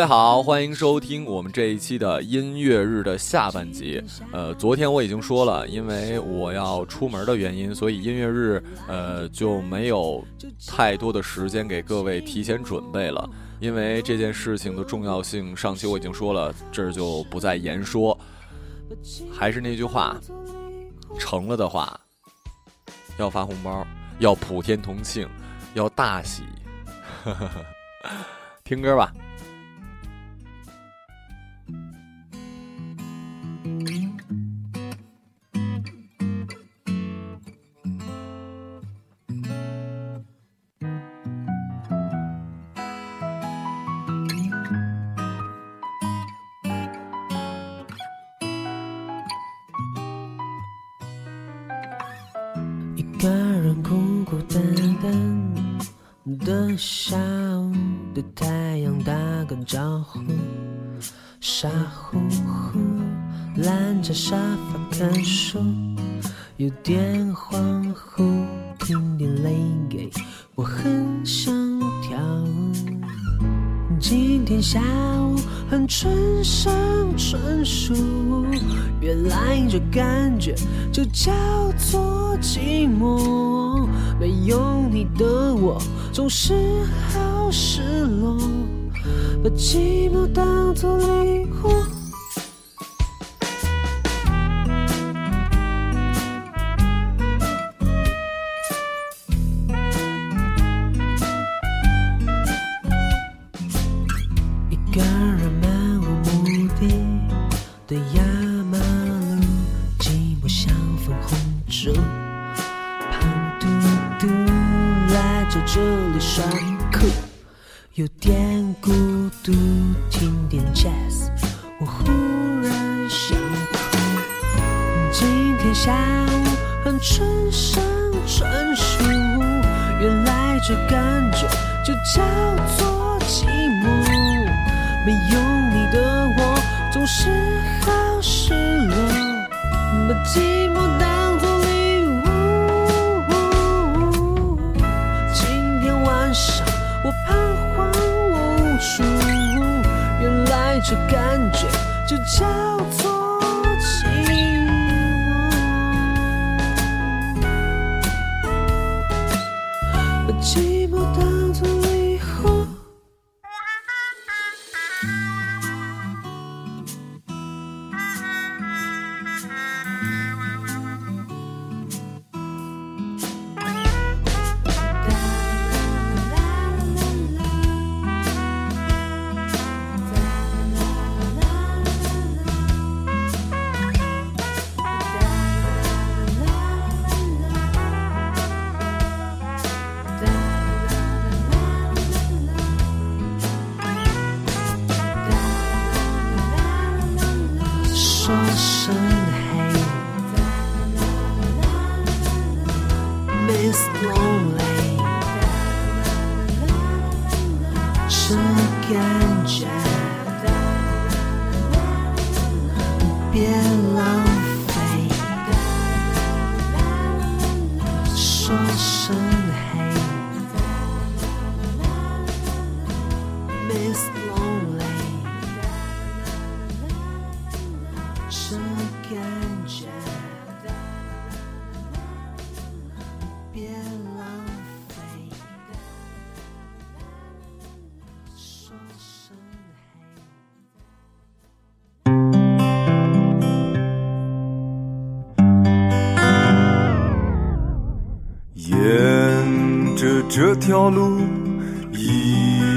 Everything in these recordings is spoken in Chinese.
位好，欢迎收听我们这一期的音乐日的下半集。呃，昨天我已经说了，因为我要出门的原因，所以音乐日呃就没有太多的时间给各位提前准备了。因为这件事情的重要性，上期我已经说了，这儿就不再言说。还是那句话，成了的话，要发红包，要普天同庆，要大喜。听歌吧。傻乎乎懒在沙发看书，有点恍惚，听点泪给。我很想跳舞，今天下午很春生春树，原来这感觉就叫做寂寞。没有你的我总是好失落，把寂寞当作礼物。下午很春生春树，原来这感觉就叫做寂寞。没有你的我总是好失落，把寂寞当作礼物。今天晚上我彷徨无助，原来这感觉就叫这条路一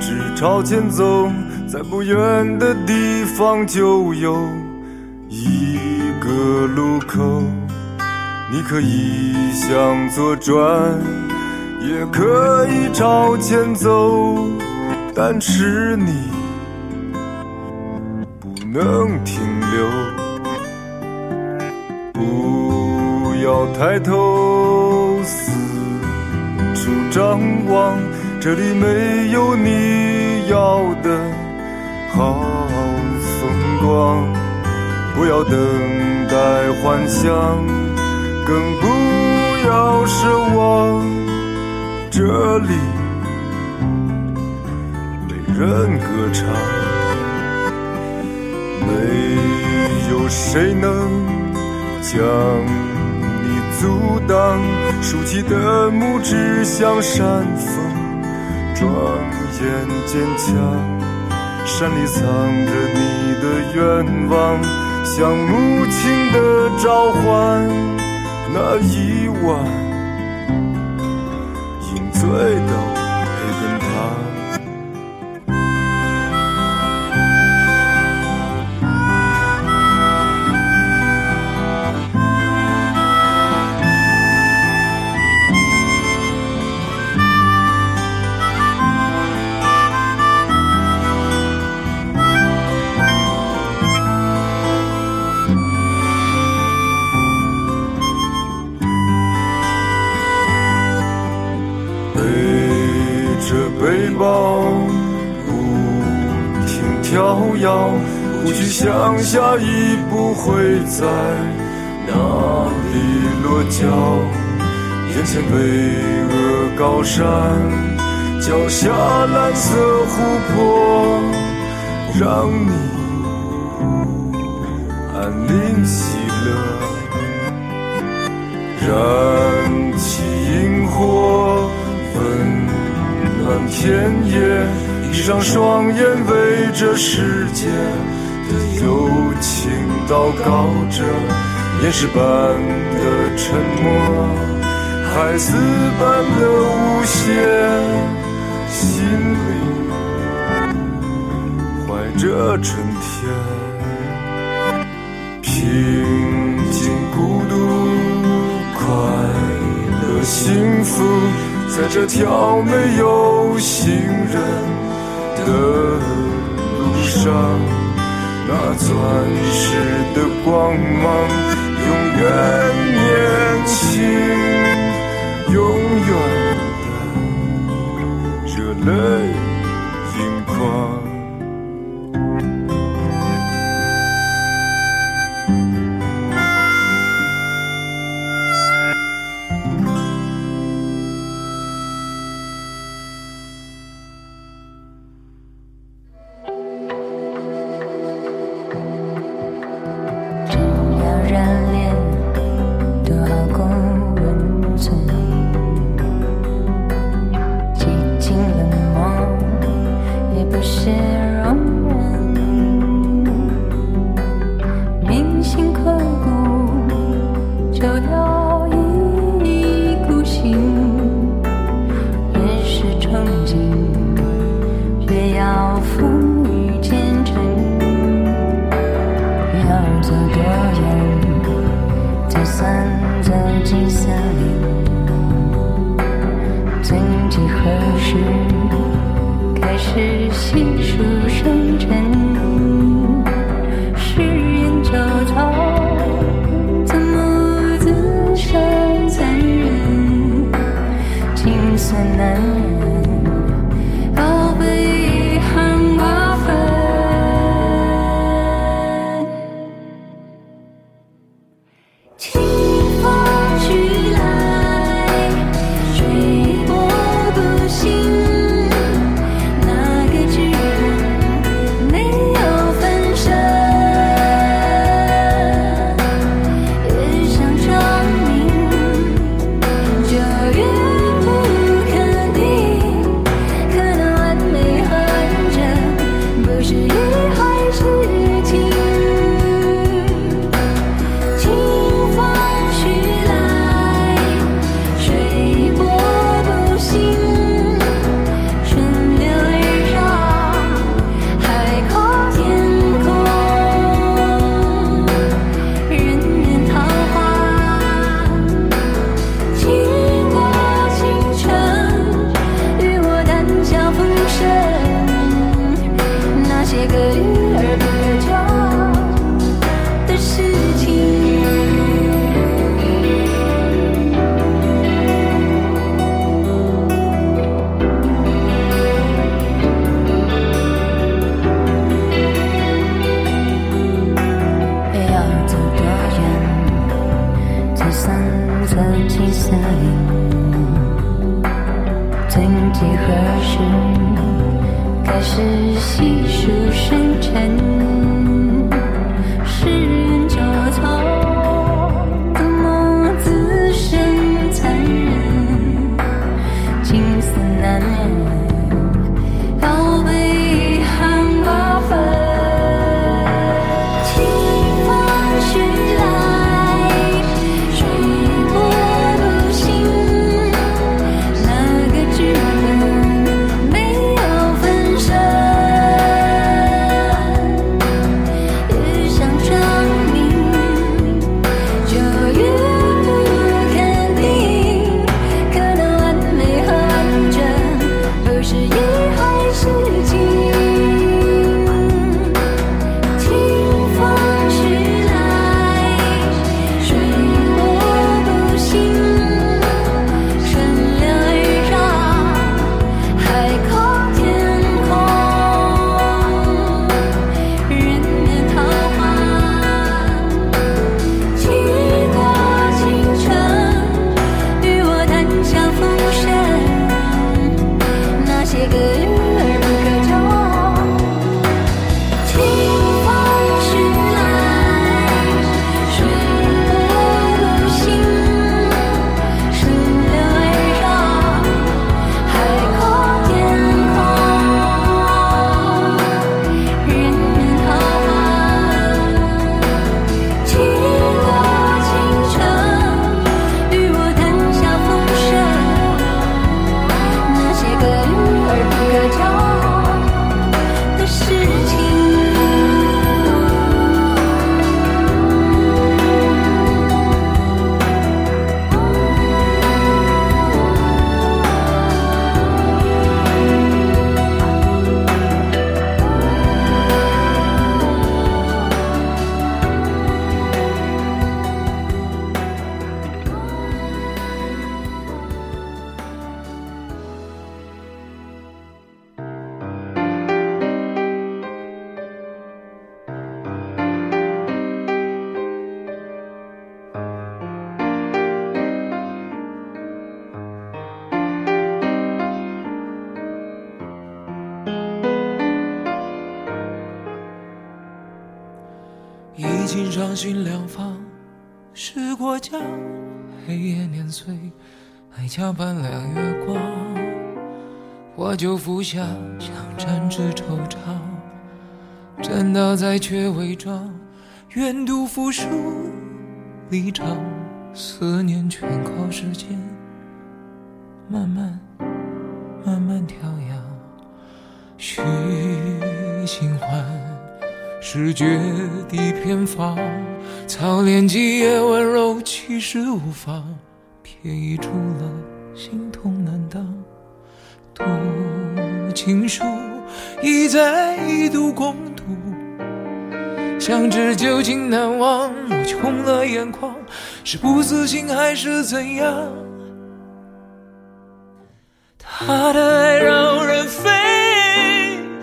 直朝前走，在不远的地方就有一个路口。你可以向左转，也可以朝前走，但是你不能停留。不要抬头张望，这里没有你要的好风光。不要等待幻想，更不要奢望，这里没人歌唱，没有谁能。将阻挡，竖起的拇指像山峰，庄严坚强。山里藏着你的愿望，像母亲的召唤。那一晚，饮醉的我停跳跃，不去想下一步会在哪里落脚。眼前巍峨高山，脚下蓝色湖泊，让你安宁喜乐。燃起萤火，温暖田野，闭上双眼，为这世界的友情祷告着。岩石般的沉默，孩子般的无邪，心里怀着春天。平静、孤独、快乐、幸福，在这条没有行人的路上，那钻石的光芒永远年轻，永远的热泪盈眶。就是一。黑夜碾碎，爱恰半亮月光。我就服下，想沾之惆怅。真道在却伪装，愿赌服输离场。思念全靠时间，慢慢慢慢调养。许新欢。是绝地偏方，操练几夜温柔，其实无妨。便已出了，心痛难当。读情书，一再一读共读，想知究竟难忘。我却红了眼眶，是不自信还是怎样？他的爱让人飞，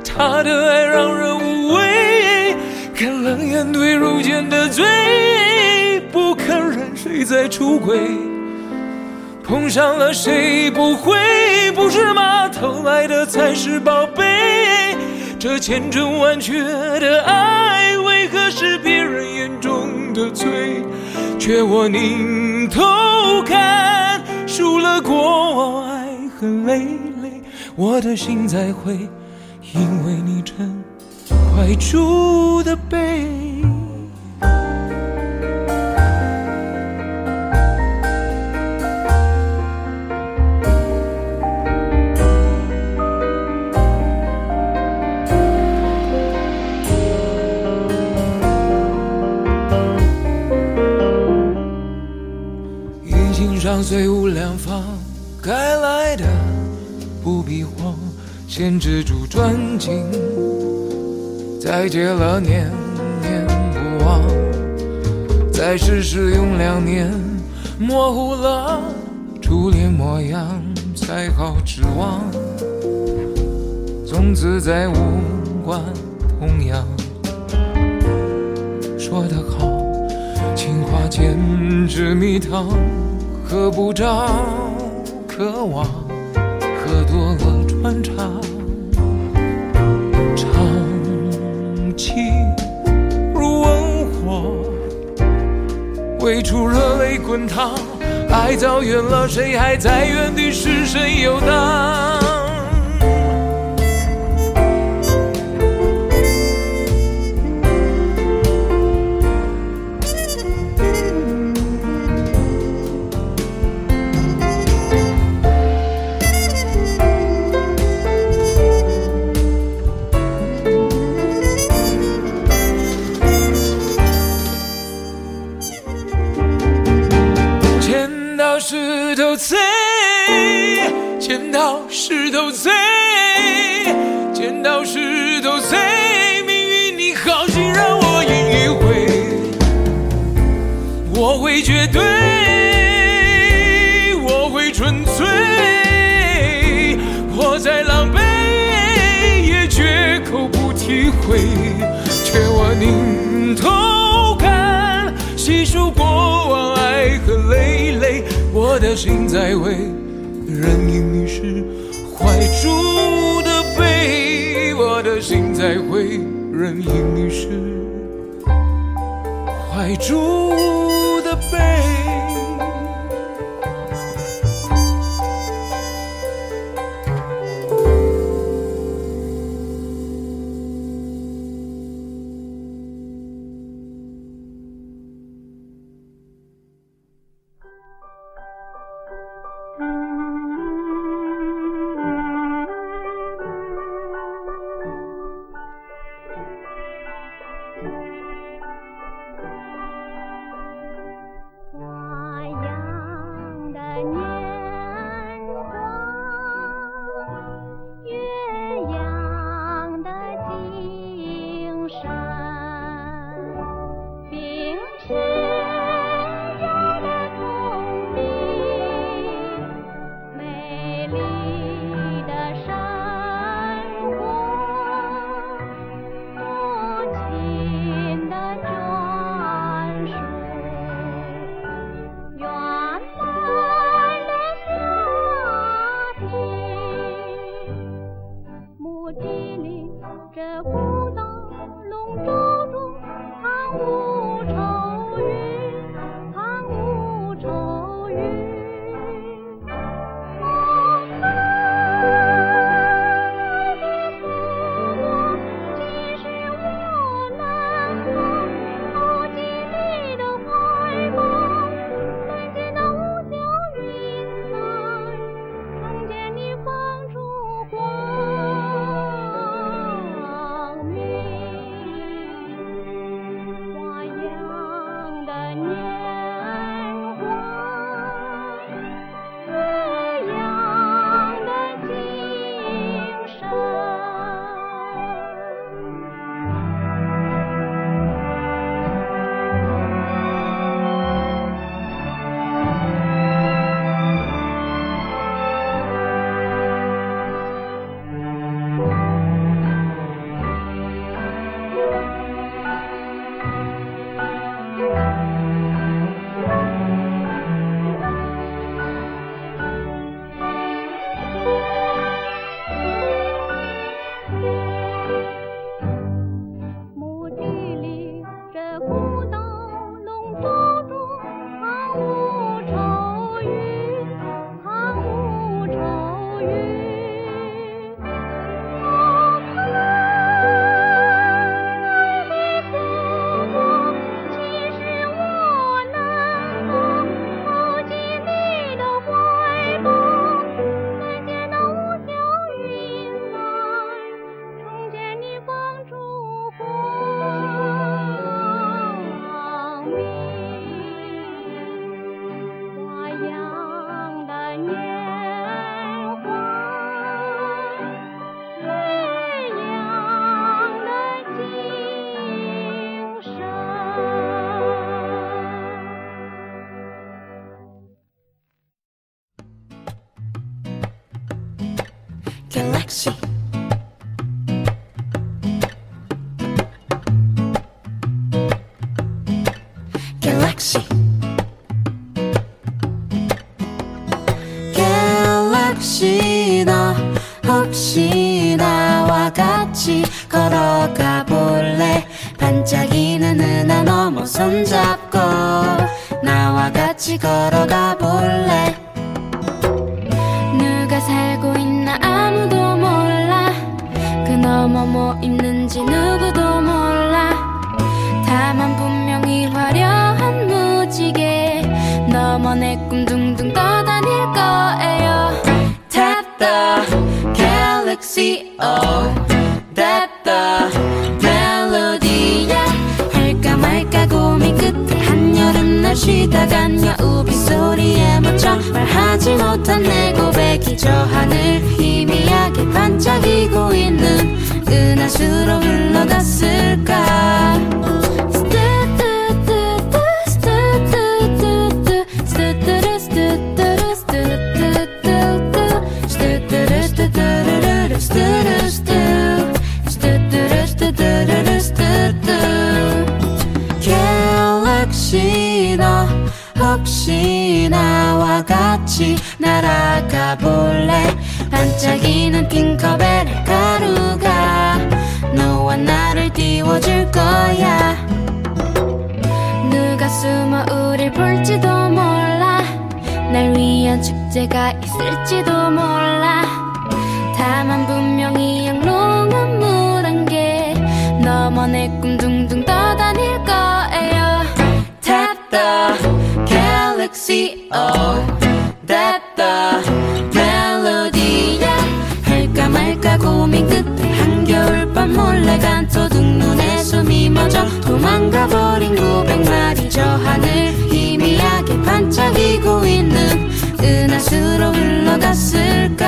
他的爱让人。看冷眼对如剑的嘴，不肯认谁在出轨，碰上了谁不会？不是吗？偷来的才是宝贝。这千真万确的爱，为何是别人眼中的罪？却我拧头看，输了过往，爱恨累累，我的心在灰，怀住的背。再结了念念不忘，再试试用两年，模糊了初恋模样，才好指望。从此再无关痛痒。说得好，情话简直蜜糖，喝不着渴望，喝多了穿肠。最初热泪滚烫，爱走远了，谁还在原地？是谁游荡？对，我会纯粹，我再狼狈也绝口不提悔，却我宁头看，细数过往爱和累累，我的心在为人因你是怀中的悲，我的心在为人因你是怀中。 같이 걸어가 볼래? 반짝이는 은하 넘어 손잡고 나와 같이 걸어가 볼래? 누가 살고 있나 아무도 몰라. 그 너머 뭐 있는지 누구도 몰라. 다만 분명히 화려한 무지개 너머 내 쉬다간 여우비 소리에 묻혀 말하지 못한 내 고백이 저 하늘 희미하게 반짝이고 있는 은하수로 흘러갔을까 갤럭시 너 혹시 나와 같이 날아가 볼래? 반짝이는 핑커벨의 가루가 너와 나를 띄워줄 거야. 누가 숨어 우릴 볼지도 몰라. 날 위한 축제가 있을지도 몰라. 다만 분명히 영롱한 물한개 너머 내꿈둥 the galaxy oh 멜로디야. 할까 말까 고민 끝에 한겨울 밤 몰래 간토둑 눈에 숨이 멎어 도망가 버린 900마리 저 하늘. 희미하게 반짝이고 있는 은하수로 흘러갔을까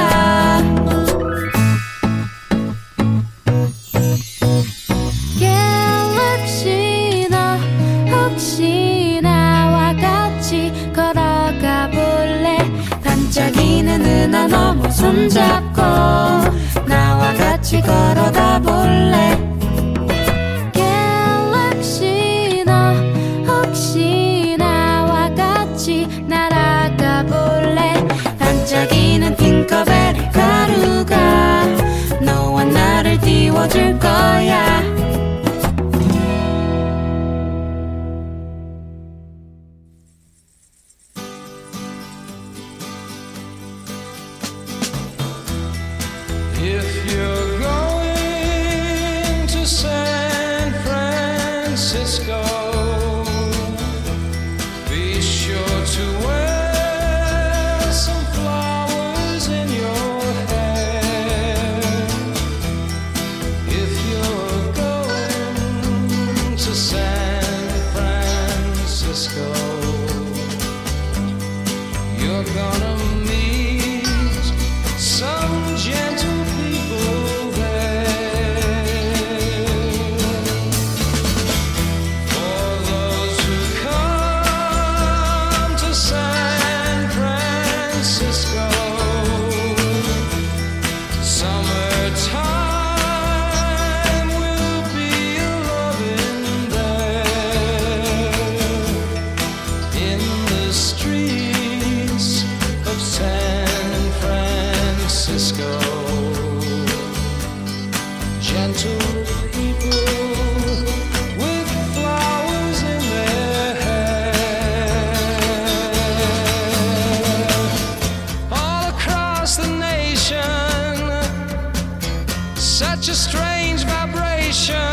such a strange vibration.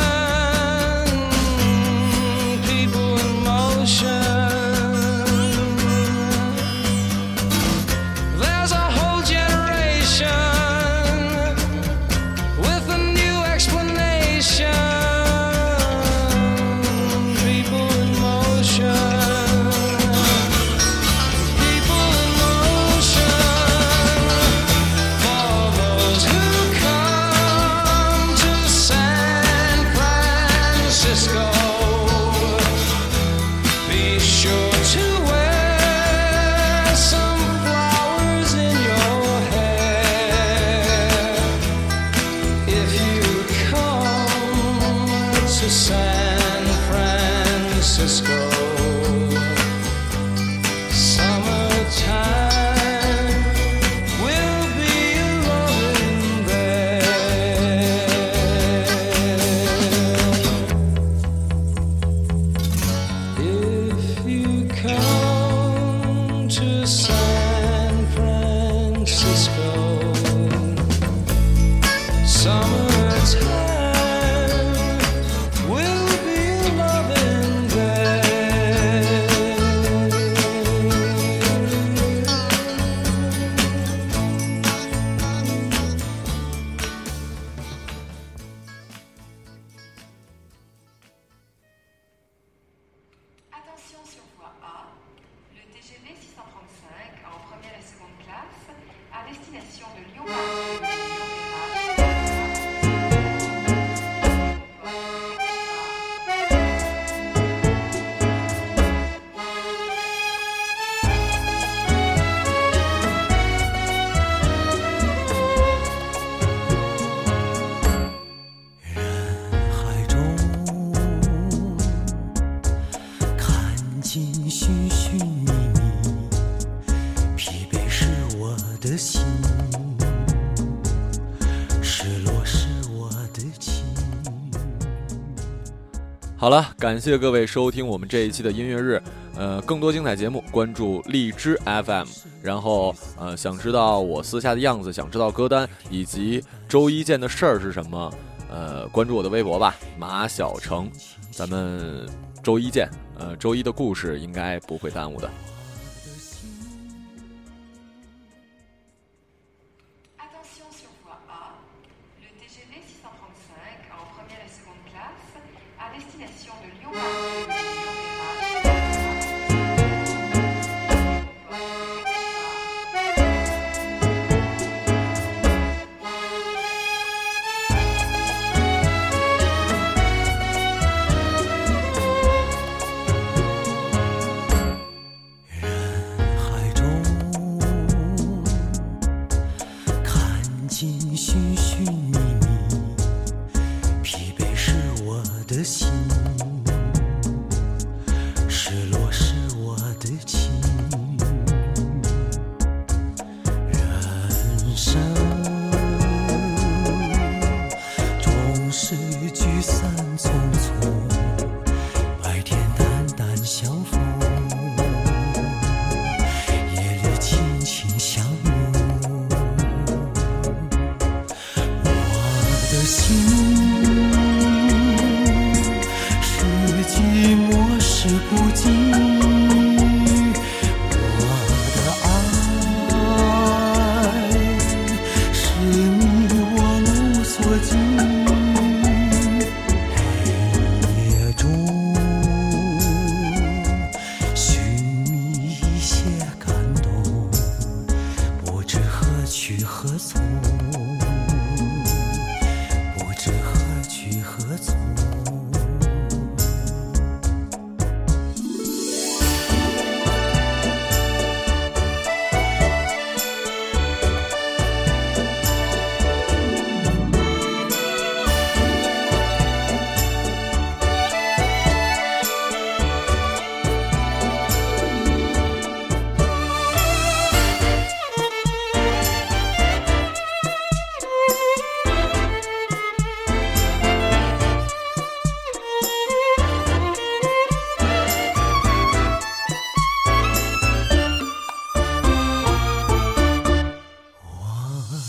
好了，感谢各位收听我们这一期的音乐日。呃，更多精彩节目，关注荔枝 FM。然后，呃，想知道我私下的样子，想知道歌单以及周一见的事儿是什么，呃，关注我的微博吧，马小成。咱们周一见。呃，周一的故事应该不会耽误的。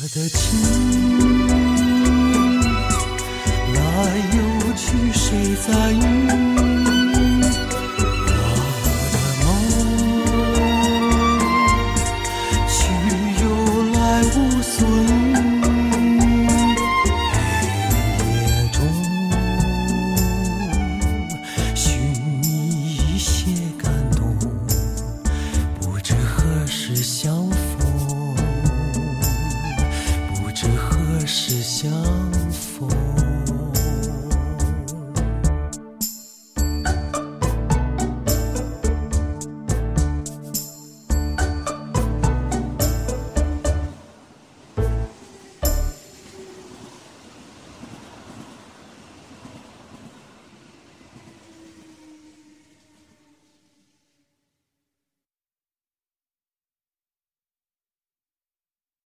的情，来又去，谁在？